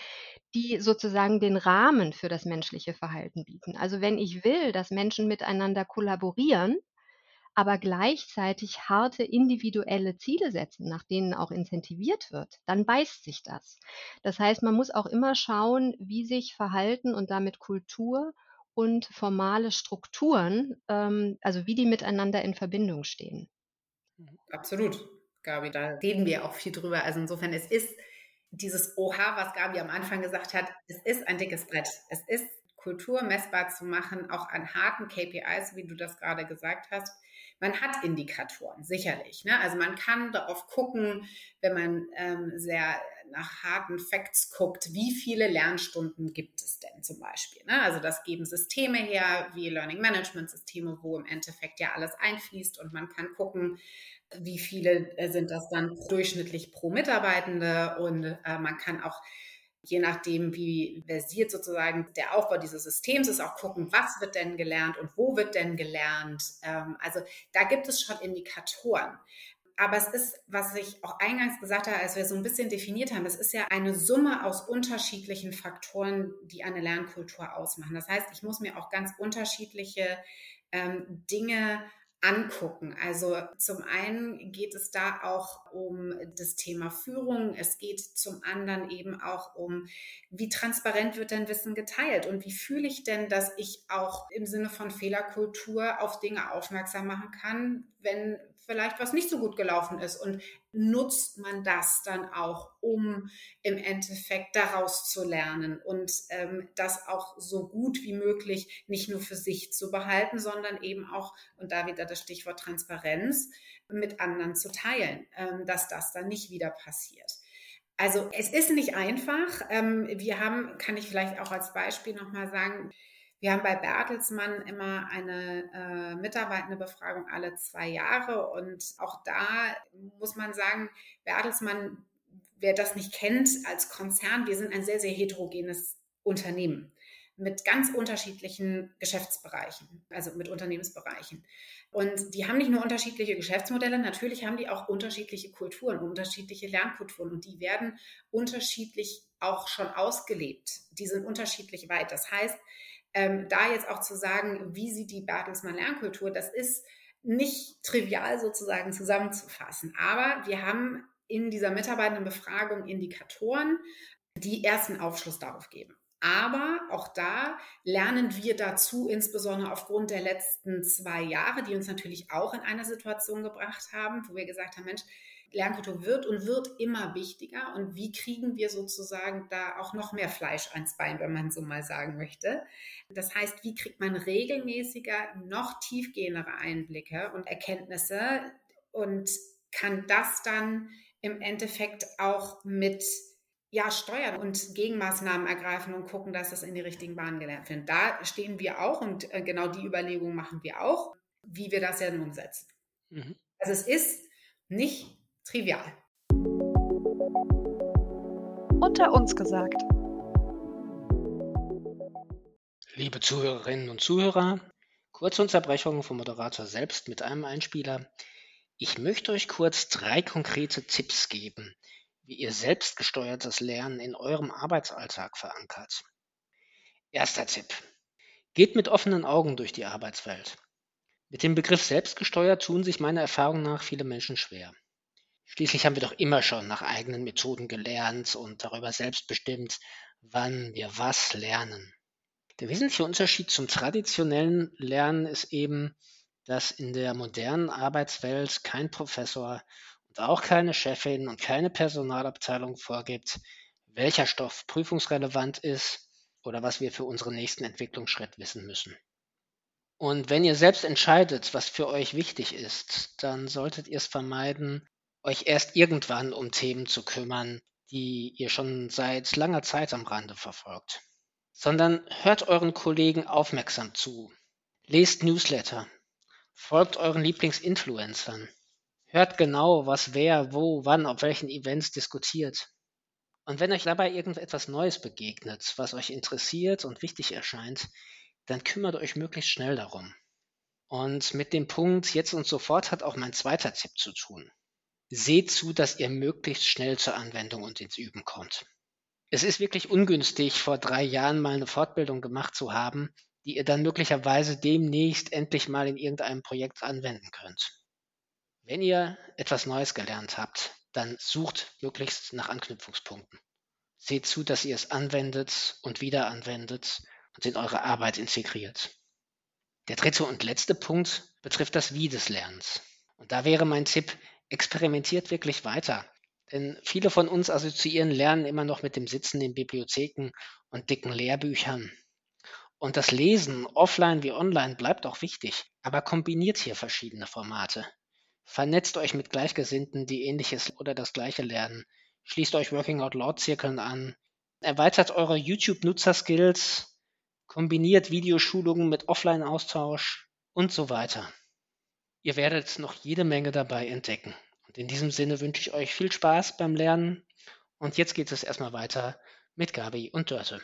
die sozusagen den Rahmen für das menschliche Verhalten bieten. Also wenn ich will, dass Menschen miteinander kollaborieren, aber gleichzeitig harte individuelle Ziele setzen, nach denen auch incentiviert wird, dann beißt sich das. Das heißt, man muss auch immer schauen, wie sich Verhalten und damit Kultur und formale Strukturen, ähm, also wie die miteinander in Verbindung stehen. Absolut, Gabi, da reden wir auch viel drüber. Also insofern, es ist dieses Oha, was Gabi am Anfang gesagt hat, es ist ein dickes Brett. Es ist Kultur messbar zu machen, auch an harten KPIs, wie du das gerade gesagt hast man hat Indikatoren, sicherlich. Ne? Also man kann darauf gucken, wenn man ähm, sehr nach harten Facts guckt, wie viele Lernstunden gibt es denn zum Beispiel. Ne? Also das geben Systeme her, wie Learning Management Systeme, wo im Endeffekt ja alles einfließt und man kann gucken, wie viele äh, sind das dann durchschnittlich pro Mitarbeitende und äh, man kann auch je nachdem, wie versiert sozusagen der Aufbau dieses Systems ist, auch gucken, was wird denn gelernt und wo wird denn gelernt. Ähm, also da gibt es schon Indikatoren. Aber es ist, was ich auch eingangs gesagt habe, als wir so ein bisschen definiert haben, es ist ja eine Summe aus unterschiedlichen Faktoren, die eine Lernkultur ausmachen. Das heißt, ich muss mir auch ganz unterschiedliche ähm, Dinge angucken. Also zum einen geht es da auch um das Thema Führung. Es geht zum anderen eben auch um, wie transparent wird denn Wissen geteilt und wie fühle ich denn, dass ich auch im Sinne von Fehlerkultur auf Dinge aufmerksam machen kann, wenn vielleicht was nicht so gut gelaufen ist und nutzt man das dann auch, um im Endeffekt daraus zu lernen und ähm, das auch so gut wie möglich nicht nur für sich zu behalten, sondern eben auch, und da wieder das Stichwort Transparenz, mit anderen zu teilen, ähm, dass das dann nicht wieder passiert. Also es ist nicht einfach. Ähm, wir haben, kann ich vielleicht auch als Beispiel nochmal sagen, wir haben bei Bertelsmann immer eine äh, Mitarbeitendenbefragung alle zwei Jahre und auch da muss man sagen, Bertelsmann, wer das nicht kennt als Konzern, wir sind ein sehr, sehr heterogenes Unternehmen mit ganz unterschiedlichen Geschäftsbereichen, also mit Unternehmensbereichen. Und die haben nicht nur unterschiedliche Geschäftsmodelle, natürlich haben die auch unterschiedliche Kulturen, unterschiedliche Lernkulturen und die werden unterschiedlich auch schon ausgelebt. Die sind unterschiedlich weit. Das heißt, ähm, da jetzt auch zu sagen, wie sieht die Bertelsmann Lernkultur, das ist nicht trivial sozusagen zusammenzufassen. Aber wir haben in dieser Mitarbeitendenbefragung Indikatoren, die ersten Aufschluss darauf geben. Aber auch da lernen wir dazu, insbesondere aufgrund der letzten zwei Jahre, die uns natürlich auch in eine Situation gebracht haben, wo wir gesagt haben, Mensch, Lernkultur wird und wird immer wichtiger. Und wie kriegen wir sozusagen da auch noch mehr Fleisch ans Bein, wenn man so mal sagen möchte? Das heißt, wie kriegt man regelmäßiger noch tiefgehendere Einblicke und Erkenntnisse und kann das dann im Endeffekt auch mit ja, steuern und Gegenmaßnahmen ergreifen und gucken, dass das in die richtigen Bahnen gelernt wird. Da stehen wir auch und äh, genau die Überlegung machen wir auch, wie wir das ja nun umsetzen. Mhm. Also es ist nicht trivial. Unter uns gesagt. Liebe Zuhörerinnen und Zuhörer, kurze Unterbrechung vom Moderator selbst mit einem Einspieler. Ich möchte euch kurz drei konkrete Tipps geben, wie ihr selbstgesteuertes Lernen in eurem Arbeitsalltag verankert. Erster Tipp. Geht mit offenen Augen durch die Arbeitswelt. Mit dem Begriff selbstgesteuert tun sich meiner Erfahrung nach viele Menschen schwer. Schließlich haben wir doch immer schon nach eigenen Methoden gelernt und darüber selbst bestimmt, wann wir was lernen. Der wesentliche Unterschied zum traditionellen Lernen ist eben, dass in der modernen Arbeitswelt kein Professor und auch keine Chefin und keine Personalabteilung vorgibt, welcher Stoff prüfungsrelevant ist oder was wir für unseren nächsten Entwicklungsschritt wissen müssen. Und wenn ihr selbst entscheidet, was für euch wichtig ist, dann solltet ihr es vermeiden, euch erst irgendwann um Themen zu kümmern, die ihr schon seit langer Zeit am Rande verfolgt, sondern hört euren Kollegen aufmerksam zu, lest Newsletter, folgt euren Lieblingsinfluencern, hört genau, was wer, wo, wann, auf welchen Events diskutiert. Und wenn euch dabei irgendetwas Neues begegnet, was euch interessiert und wichtig erscheint, dann kümmert euch möglichst schnell darum. Und mit dem Punkt jetzt und sofort hat auch mein zweiter Tipp zu tun. Seht zu, dass ihr möglichst schnell zur Anwendung und ins Üben kommt. Es ist wirklich ungünstig, vor drei Jahren mal eine Fortbildung gemacht zu haben, die ihr dann möglicherweise demnächst endlich mal in irgendeinem Projekt anwenden könnt. Wenn ihr etwas Neues gelernt habt, dann sucht möglichst nach Anknüpfungspunkten. Seht zu, dass ihr es anwendet und wieder anwendet und in eure Arbeit integriert. Der dritte und letzte Punkt betrifft das Wie des Lernens. Und da wäre mein Tipp, experimentiert wirklich weiter. Denn viele von uns assoziieren Lernen immer noch mit dem Sitzen in Bibliotheken und dicken Lehrbüchern. Und das Lesen, offline wie online, bleibt auch wichtig. Aber kombiniert hier verschiedene Formate. Vernetzt euch mit Gleichgesinnten, die ähnliches oder das gleiche lernen. Schließt euch Working Out Loud Zirkeln an. Erweitert eure YouTube-Nutzerskills. Kombiniert Videoschulungen mit Offline-Austausch und so weiter. Ihr werdet noch jede Menge dabei entdecken. Und in diesem Sinne wünsche ich euch viel Spaß beim Lernen. Und jetzt geht es erstmal weiter mit Gabi und Dörte.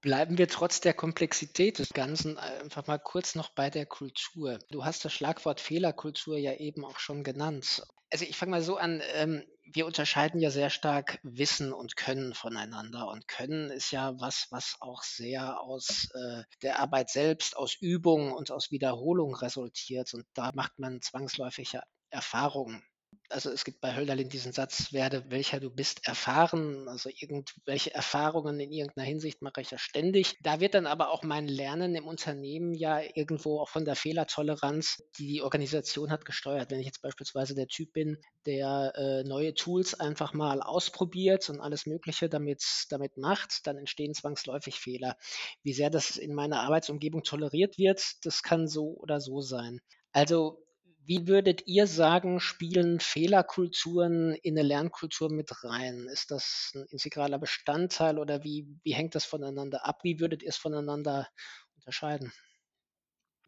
Bleiben wir trotz der Komplexität des Ganzen einfach mal kurz noch bei der Kultur. Du hast das Schlagwort Fehlerkultur ja eben auch schon genannt. Also ich fange mal so an, ähm, wir unterscheiden ja sehr stark Wissen und Können voneinander. Und Können ist ja was, was auch sehr aus äh, der Arbeit selbst, aus Übung und aus Wiederholung resultiert. Und da macht man zwangsläufig Erfahrungen also es gibt bei Hölderlin diesen Satz, werde welcher du bist erfahren. Also irgendwelche Erfahrungen in irgendeiner Hinsicht mache ich ja ständig. Da wird dann aber auch mein Lernen im Unternehmen ja irgendwo auch von der Fehlertoleranz, die die Organisation hat, gesteuert. Wenn ich jetzt beispielsweise der Typ bin, der äh, neue Tools einfach mal ausprobiert und alles Mögliche damit, damit macht, dann entstehen zwangsläufig Fehler. Wie sehr das in meiner Arbeitsumgebung toleriert wird, das kann so oder so sein. Also wie würdet ihr sagen, spielen Fehlerkulturen in eine Lernkultur mit rein? Ist das ein integraler Bestandteil oder wie, wie hängt das voneinander ab? Wie würdet ihr es voneinander unterscheiden?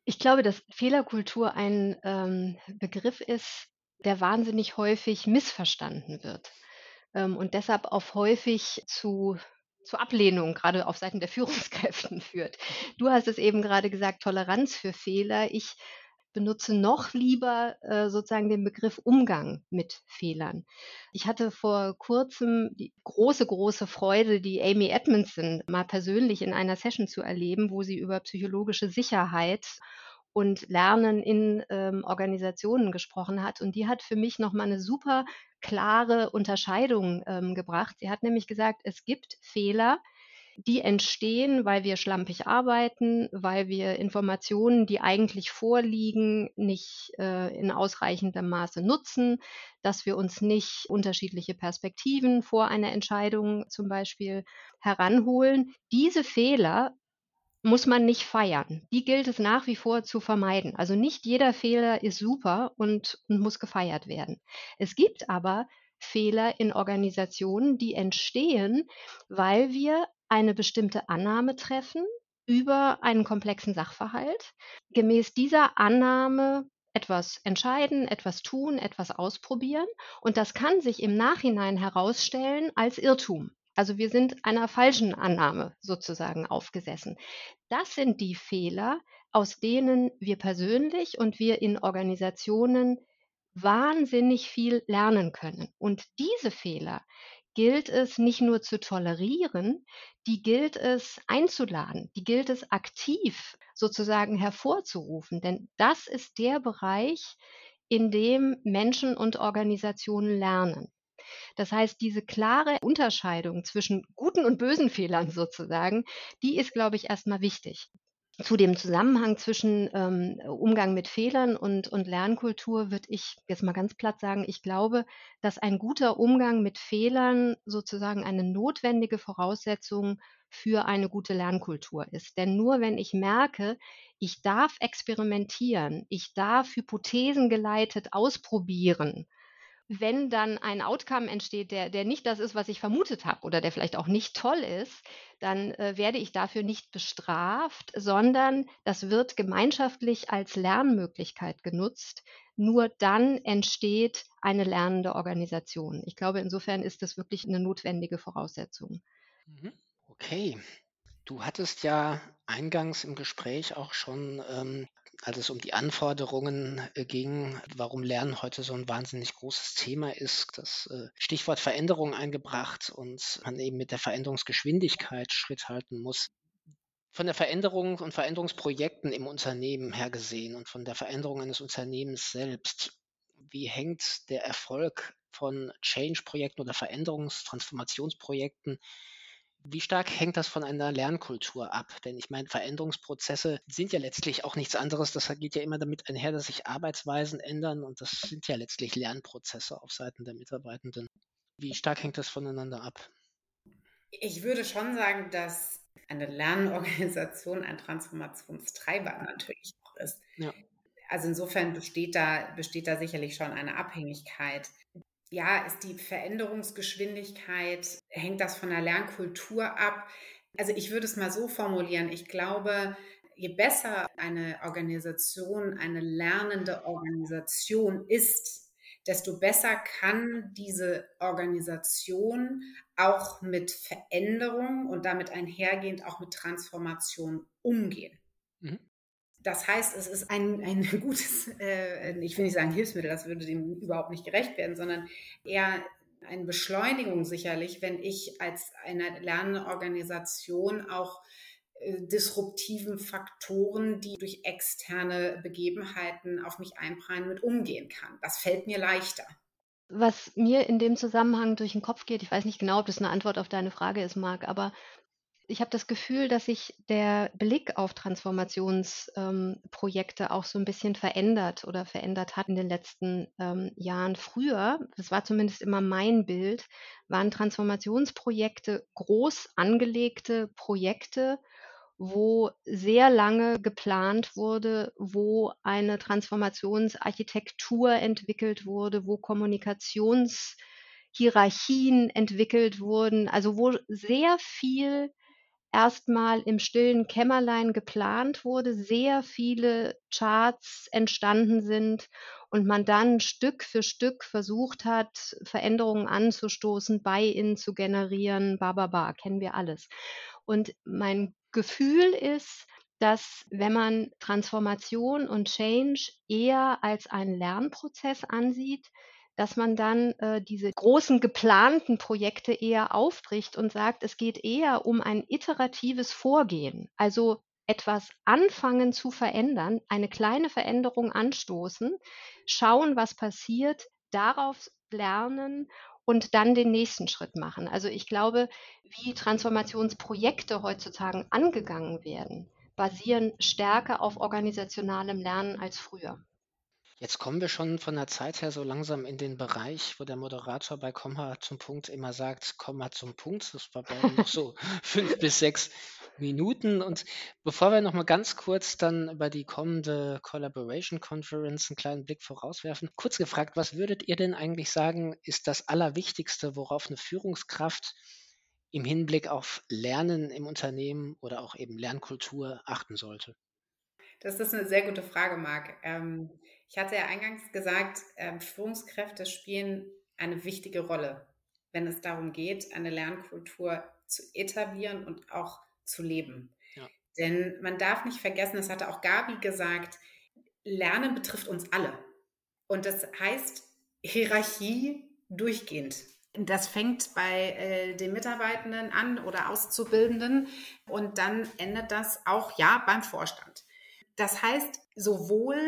Ich glaube, dass Fehlerkultur ein ähm, Begriff ist, der wahnsinnig häufig missverstanden wird ähm, und deshalb auch häufig zu zu Ablehnung, gerade auf Seiten der Führungskräften führt. Du hast es eben gerade gesagt, Toleranz für Fehler. Ich benutze noch lieber äh, sozusagen den Begriff Umgang mit Fehlern. Ich hatte vor kurzem die große, große Freude, die Amy Edmondson mal persönlich in einer Session zu erleben, wo sie über psychologische Sicherheit und Lernen in ähm, Organisationen gesprochen hat. Und die hat für mich nochmal eine super klare Unterscheidung ähm, gebracht. Sie hat nämlich gesagt, es gibt Fehler, die entstehen, weil wir schlampig arbeiten, weil wir Informationen, die eigentlich vorliegen, nicht äh, in ausreichendem Maße nutzen, dass wir uns nicht unterschiedliche Perspektiven vor einer Entscheidung zum Beispiel heranholen. Diese Fehler muss man nicht feiern. Die gilt es nach wie vor zu vermeiden. Also nicht jeder Fehler ist super und, und muss gefeiert werden. Es gibt aber Fehler in Organisationen, die entstehen, weil wir eine bestimmte Annahme treffen über einen komplexen Sachverhalt, gemäß dieser Annahme etwas entscheiden, etwas tun, etwas ausprobieren und das kann sich im Nachhinein herausstellen als Irrtum. Also wir sind einer falschen Annahme sozusagen aufgesessen. Das sind die Fehler, aus denen wir persönlich und wir in Organisationen wahnsinnig viel lernen können. Und diese Fehler gilt es nicht nur zu tolerieren, die gilt es einzuladen, die gilt es aktiv sozusagen hervorzurufen. Denn das ist der Bereich, in dem Menschen und Organisationen lernen. Das heißt, diese klare Unterscheidung zwischen guten und bösen Fehlern sozusagen, die ist, glaube ich, erstmal wichtig. Zu dem Zusammenhang zwischen ähm, Umgang mit Fehlern und, und Lernkultur würde ich jetzt mal ganz platt sagen, ich glaube, dass ein guter Umgang mit Fehlern sozusagen eine notwendige Voraussetzung für eine gute Lernkultur ist. Denn nur wenn ich merke, ich darf experimentieren, ich darf hypothesengeleitet ausprobieren, wenn dann ein Outcome entsteht, der, der nicht das ist, was ich vermutet habe oder der vielleicht auch nicht toll ist, dann äh, werde ich dafür nicht bestraft, sondern das wird gemeinschaftlich als Lernmöglichkeit genutzt. Nur dann entsteht eine lernende Organisation. Ich glaube, insofern ist das wirklich eine notwendige Voraussetzung. Mhm. Okay. Du hattest ja eingangs im Gespräch auch schon ähm, als es um die Anforderungen äh, ging, warum Lernen heute so ein wahnsinnig großes Thema ist, das äh, Stichwort Veränderung eingebracht und man eben mit der Veränderungsgeschwindigkeit Schritt halten muss. Von der Veränderung und Veränderungsprojekten im Unternehmen her gesehen und von der Veränderung eines Unternehmens selbst, wie hängt der Erfolg von Change-Projekten oder Veränderungs-, Transformationsprojekten wie stark hängt das von einer Lernkultur ab? Denn ich meine, Veränderungsprozesse sind ja letztlich auch nichts anderes. Das geht ja immer damit einher, dass sich Arbeitsweisen ändern und das sind ja letztlich Lernprozesse auf Seiten der Mitarbeitenden. Wie stark hängt das voneinander ab? Ich würde schon sagen, dass eine Lernorganisation ein Transformationstreiber natürlich auch ist. Ja. Also insofern besteht da, besteht da sicherlich schon eine Abhängigkeit ja, ist die Veränderungsgeschwindigkeit, hängt das von der Lernkultur ab? Also ich würde es mal so formulieren. Ich glaube, je besser eine Organisation, eine lernende Organisation ist, desto besser kann diese Organisation auch mit Veränderung und damit einhergehend auch mit Transformation umgehen. Das heißt, es ist ein, ein gutes, äh, ich will nicht sagen Hilfsmittel, das würde dem überhaupt nicht gerecht werden, sondern eher eine Beschleunigung sicherlich, wenn ich als eine Lernorganisation auch äh, disruptiven Faktoren, die durch externe Begebenheiten auf mich einprallen, mit umgehen kann. Das fällt mir leichter. Was mir in dem Zusammenhang durch den Kopf geht, ich weiß nicht genau, ob das eine Antwort auf deine Frage ist, Marc, aber ich habe das Gefühl, dass sich der Blick auf Transformationsprojekte ähm, auch so ein bisschen verändert oder verändert hat in den letzten ähm, Jahren. Früher, das war zumindest immer mein Bild, waren Transformationsprojekte groß angelegte Projekte, wo sehr lange geplant wurde, wo eine Transformationsarchitektur entwickelt wurde, wo Kommunikationshierarchien entwickelt wurden, also wo sehr viel erstmal im stillen Kämmerlein geplant wurde, sehr viele Charts entstanden sind und man dann Stück für Stück versucht hat, Veränderungen anzustoßen, Buy-in zu generieren, bababa, kennen wir alles. Und mein Gefühl ist, dass wenn man Transformation und Change eher als einen Lernprozess ansieht, dass man dann äh, diese großen geplanten Projekte eher aufbricht und sagt, es geht eher um ein iteratives Vorgehen. Also etwas anfangen zu verändern, eine kleine Veränderung anstoßen, schauen, was passiert, darauf lernen und dann den nächsten Schritt machen. Also ich glaube, wie Transformationsprojekte heutzutage angegangen werden, basieren stärker auf organisationalem Lernen als früher. Jetzt kommen wir schon von der Zeit her so langsam in den Bereich, wo der Moderator bei Komma zum Punkt immer sagt, Komma zum Punkt. Das war bei noch so fünf bis sechs Minuten. Und bevor wir nochmal ganz kurz dann über die kommende Collaboration Conference einen kleinen Blick vorauswerfen, kurz gefragt, was würdet ihr denn eigentlich sagen, ist das Allerwichtigste, worauf eine Führungskraft im Hinblick auf Lernen im Unternehmen oder auch eben Lernkultur achten sollte? Das ist eine sehr gute Frage, Marc. Ähm, ich hatte ja eingangs gesagt, ähm, Führungskräfte spielen eine wichtige Rolle wenn es darum geht, eine Lernkultur zu etablieren und auch zu leben. Ja. Denn man darf nicht vergessen, das hatte auch Gabi gesagt, Lernen betrifft uns alle. Und das heißt Hierarchie durchgehend. Das fängt bei äh, den Mitarbeitenden an oder Auszubildenden und dann endet das auch ja beim Vorstand. Das heißt, sowohl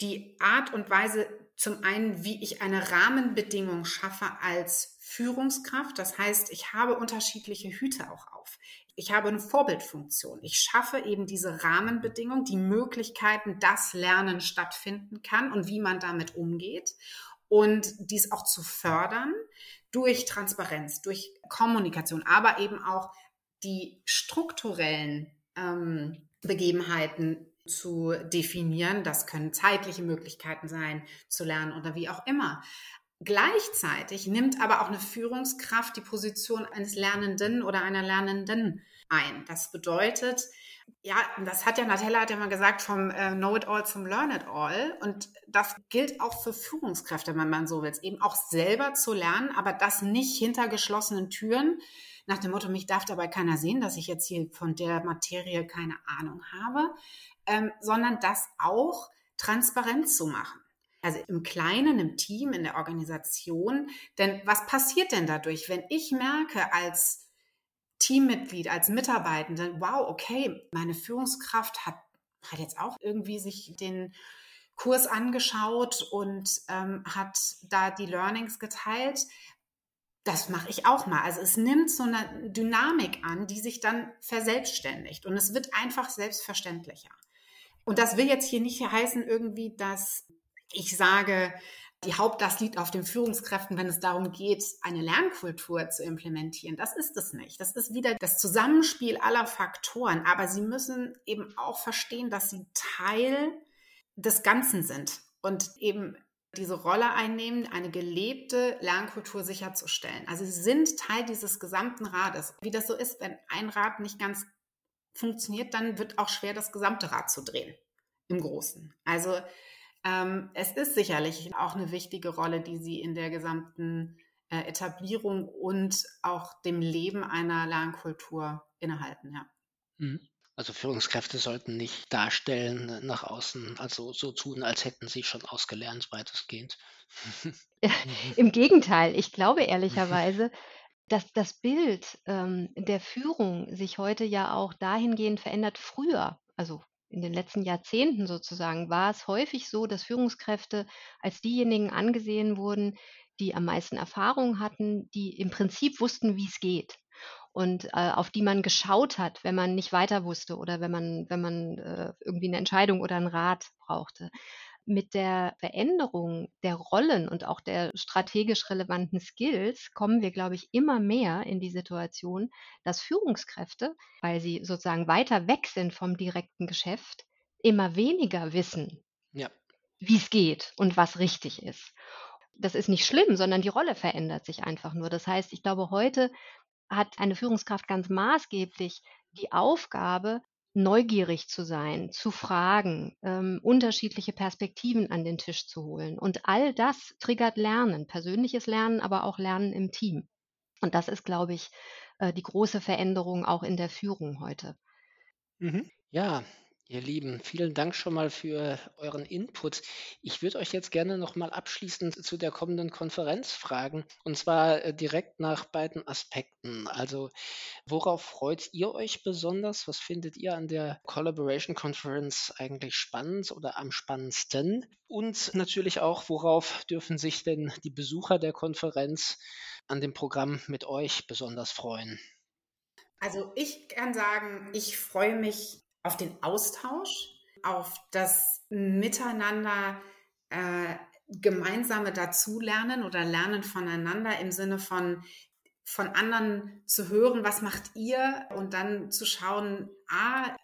die Art und Weise zum einen, wie ich eine Rahmenbedingung schaffe als Führungskraft. Das heißt, ich habe unterschiedliche Hüte auch auf. Ich habe eine Vorbildfunktion. Ich schaffe eben diese Rahmenbedingungen, die Möglichkeiten, dass Lernen stattfinden kann und wie man damit umgeht und dies auch zu fördern durch Transparenz, durch Kommunikation, aber eben auch die strukturellen ähm, Begebenheiten zu definieren. Das können zeitliche Möglichkeiten sein, zu lernen oder wie auch immer. Gleichzeitig nimmt aber auch eine Führungskraft die Position eines Lernenden oder einer Lernenden ein. Das bedeutet, ja, das hat ja Natella hat ja mal gesagt, vom äh, Know it all zum Learn it all. Und das gilt auch für Führungskräfte, wenn man so will, eben auch selber zu lernen, aber das nicht hinter geschlossenen Türen. Nach dem Motto, mich darf dabei keiner sehen, dass ich jetzt hier von der Materie keine Ahnung habe, ähm, sondern das auch transparent zu machen. Also im Kleinen, im Team, in der Organisation. Denn was passiert denn dadurch, wenn ich merke als Teammitglied, als Mitarbeitende, wow, okay, meine Führungskraft hat, hat jetzt auch irgendwie sich den Kurs angeschaut und ähm, hat da die Learnings geteilt. Das mache ich auch mal. Also es nimmt so eine Dynamik an, die sich dann verselbstständigt und es wird einfach selbstverständlicher. Und das will jetzt hier nicht heißen irgendwie, dass ich sage, die Hauptlast liegt auf den Führungskräften, wenn es darum geht, eine Lernkultur zu implementieren. Das ist es nicht. Das ist wieder das Zusammenspiel aller Faktoren. Aber sie müssen eben auch verstehen, dass sie Teil des Ganzen sind und eben diese Rolle einnehmen, eine gelebte Lernkultur sicherzustellen. Also sie sind Teil dieses gesamten Rades. Wie das so ist, wenn ein Rad nicht ganz funktioniert, dann wird auch schwer, das gesamte Rad zu drehen im Großen. Also ähm, es ist sicherlich auch eine wichtige Rolle, die sie in der gesamten äh, Etablierung und auch dem Leben einer Lernkultur innehalten, ja. Mhm. Also Führungskräfte sollten nicht darstellen nach außen, also so tun, als hätten sie schon ausgelernt, weitestgehend. Ja, Im Gegenteil, ich glaube ehrlicherweise, dass das Bild ähm, der Führung sich heute ja auch dahingehend verändert. Früher, also in den letzten Jahrzehnten sozusagen, war es häufig so, dass Führungskräfte als diejenigen angesehen wurden, die am meisten Erfahrung hatten, die im Prinzip wussten, wie es geht und äh, auf die man geschaut hat, wenn man nicht weiter wusste oder wenn man, wenn man äh, irgendwie eine Entscheidung oder einen Rat brauchte mit der Veränderung der Rollen und auch der strategisch relevanten Skills kommen wir, glaube ich, immer mehr in die Situation, dass Führungskräfte, weil sie sozusagen weiter weg sind vom direkten Geschäft, immer weniger wissen, ja. wie es geht und was richtig ist. Das ist nicht schlimm, sondern die Rolle verändert sich einfach nur. Das heißt, ich glaube, heute hat eine Führungskraft ganz maßgeblich die Aufgabe, neugierig zu sein, zu fragen, ähm, unterschiedliche Perspektiven an den Tisch zu holen. Und all das triggert Lernen, persönliches Lernen, aber auch Lernen im Team. Und das ist, glaube ich, äh, die große Veränderung auch in der Führung heute. Mhm. Ja, Ihr Lieben, vielen Dank schon mal für euren Input. Ich würde euch jetzt gerne noch mal abschließend zu der kommenden Konferenz fragen, und zwar äh, direkt nach beiden Aspekten. Also, worauf freut ihr euch besonders? Was findet ihr an der Collaboration Conference eigentlich spannend oder am spannendsten? Und natürlich auch, worauf dürfen sich denn die Besucher der Konferenz an dem Programm mit euch besonders freuen? Also ich kann sagen, ich freue mich auf den Austausch, auf das Miteinander äh, gemeinsame Dazulernen oder Lernen voneinander im Sinne von von anderen zu hören, was macht ihr? Und dann zu schauen, ah,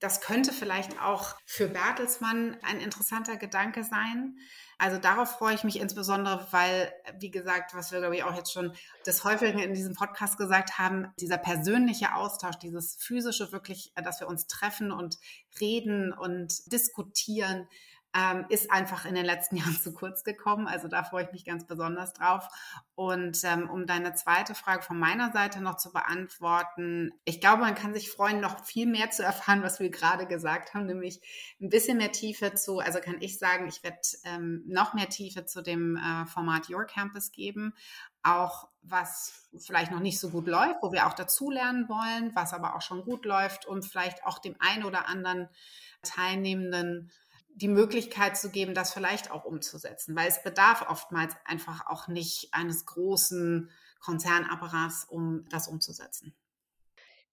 das könnte vielleicht auch für Bertelsmann ein interessanter Gedanke sein. Also darauf freue ich mich insbesondere, weil, wie gesagt, was wir, glaube ich, auch jetzt schon des Häufigen in diesem Podcast gesagt haben, dieser persönliche Austausch, dieses physische wirklich, dass wir uns treffen und reden und diskutieren, ähm, ist einfach in den letzten Jahren zu kurz gekommen. Also da freue ich mich ganz besonders drauf. Und ähm, um deine zweite Frage von meiner Seite noch zu beantworten, ich glaube, man kann sich freuen, noch viel mehr zu erfahren, was wir gerade gesagt haben, nämlich ein bisschen mehr Tiefe zu, also kann ich sagen, ich werde ähm, noch mehr Tiefe zu dem äh, Format Your Campus geben auch was vielleicht noch nicht so gut läuft, wo wir auch dazulernen wollen, was aber auch schon gut läuft und vielleicht auch dem einen oder anderen Teilnehmenden die Möglichkeit zu geben, das vielleicht auch umzusetzen, weil es bedarf oftmals einfach auch nicht eines großen Konzernapparats, um das umzusetzen.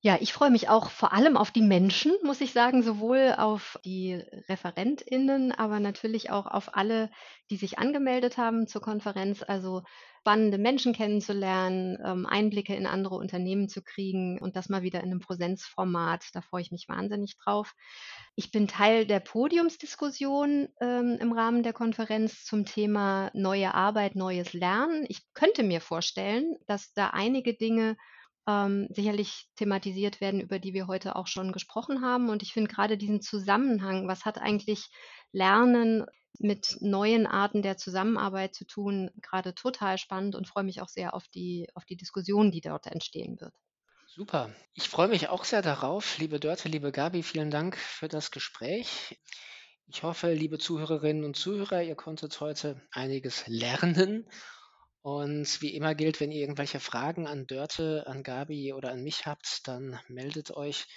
Ja, ich freue mich auch vor allem auf die Menschen, muss ich sagen, sowohl auf die ReferentInnen, aber natürlich auch auf alle, die sich angemeldet haben zur Konferenz. Also spannende Menschen kennenzulernen, ähm, Einblicke in andere Unternehmen zu kriegen und das mal wieder in einem Präsenzformat. Da freue ich mich wahnsinnig drauf. Ich bin Teil der Podiumsdiskussion ähm, im Rahmen der Konferenz zum Thema neue Arbeit, neues Lernen. Ich könnte mir vorstellen, dass da einige Dinge ähm, sicherlich thematisiert werden, über die wir heute auch schon gesprochen haben. Und ich finde gerade diesen Zusammenhang, was hat eigentlich Lernen mit neuen Arten der Zusammenarbeit zu tun, gerade total spannend und freue mich auch sehr auf die, auf die Diskussion, die dort entstehen wird. Super. Ich freue mich auch sehr darauf. Liebe Dörte, liebe Gabi, vielen Dank für das Gespräch. Ich hoffe, liebe Zuhörerinnen und Zuhörer, ihr konntet heute einiges lernen und wie immer gilt, wenn ihr irgendwelche Fragen an Dörte, an Gabi oder an mich habt, dann meldet euch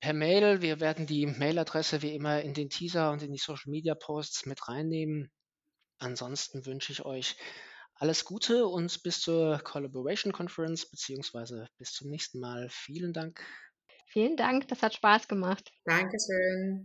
per Mail. Wir werden die Mailadresse wie immer in den Teaser und in die Social Media Posts mit reinnehmen. Ansonsten wünsche ich euch alles Gute und bis zur Collaboration Conference beziehungsweise bis zum nächsten Mal. Vielen Dank. Vielen Dank, das hat Spaß gemacht. Dankeschön.